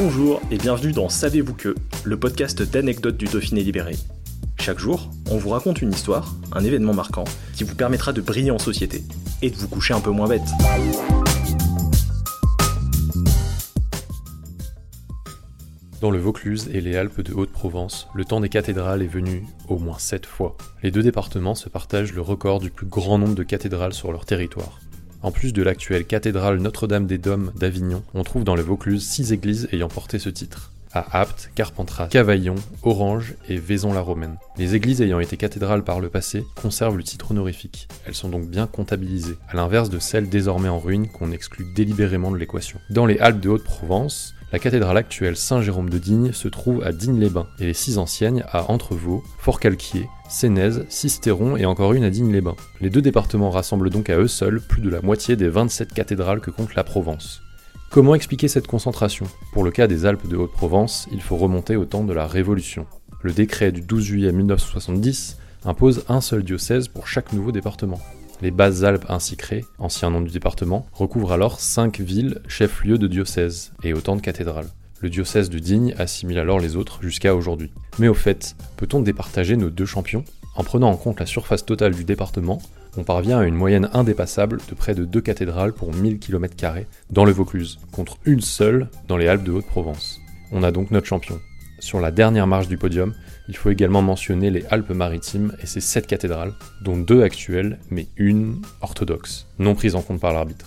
Bonjour et bienvenue dans Savez-vous que, le podcast d'anecdotes du Dauphiné libéré. Chaque jour, on vous raconte une histoire, un événement marquant, qui vous permettra de briller en société et de vous coucher un peu moins bête. Dans le Vaucluse et les Alpes de Haute-Provence, le temps des cathédrales est venu au moins sept fois. Les deux départements se partagent le record du plus grand nombre de cathédrales sur leur territoire. En plus de l'actuelle cathédrale Notre-Dame des Dômes d'Avignon, on trouve dans le Vaucluse six églises ayant porté ce titre à Apt, Carpentras, Cavaillon, Orange et Vaison-la-Romaine. Les églises ayant été cathédrales par le passé conservent le titre honorifique. Elles sont donc bien comptabilisées, à l'inverse de celles désormais en ruine qu'on exclut délibérément de l'équation. Dans les Alpes de Haute-Provence, la cathédrale actuelle Saint-Jérôme de Digne se trouve à Digne-les-Bains et les six anciennes à Entrevaux, Fort-Calquier, Sénèze, Sisteron et encore une à Digne-les-Bains. Les deux départements rassemblent donc à eux seuls plus de la moitié des 27 cathédrales que compte la Provence. Comment expliquer cette concentration? Pour le cas des Alpes de Haute-Provence, il faut remonter au temps de la Révolution. Le décret du 12 juillet 1970 impose un seul diocèse pour chaque nouveau département. Les Basses-Alpes ainsi créées, ancien nom du département, recouvrent alors cinq villes chefs-lieux de diocèse et autant de cathédrales. Le diocèse de Digne assimile alors les autres jusqu'à aujourd'hui. Mais au fait, peut-on départager nos deux champions? En prenant en compte la surface totale du département, on parvient à une moyenne indépassable de près de deux cathédrales pour 1000 km dans le Vaucluse, contre une seule dans les Alpes de Haute-Provence. On a donc notre champion. Sur la dernière marche du podium, il faut également mentionner les Alpes-Maritimes et ses sept cathédrales, dont deux actuelles, mais une orthodoxe, non prise en compte par l'arbitre.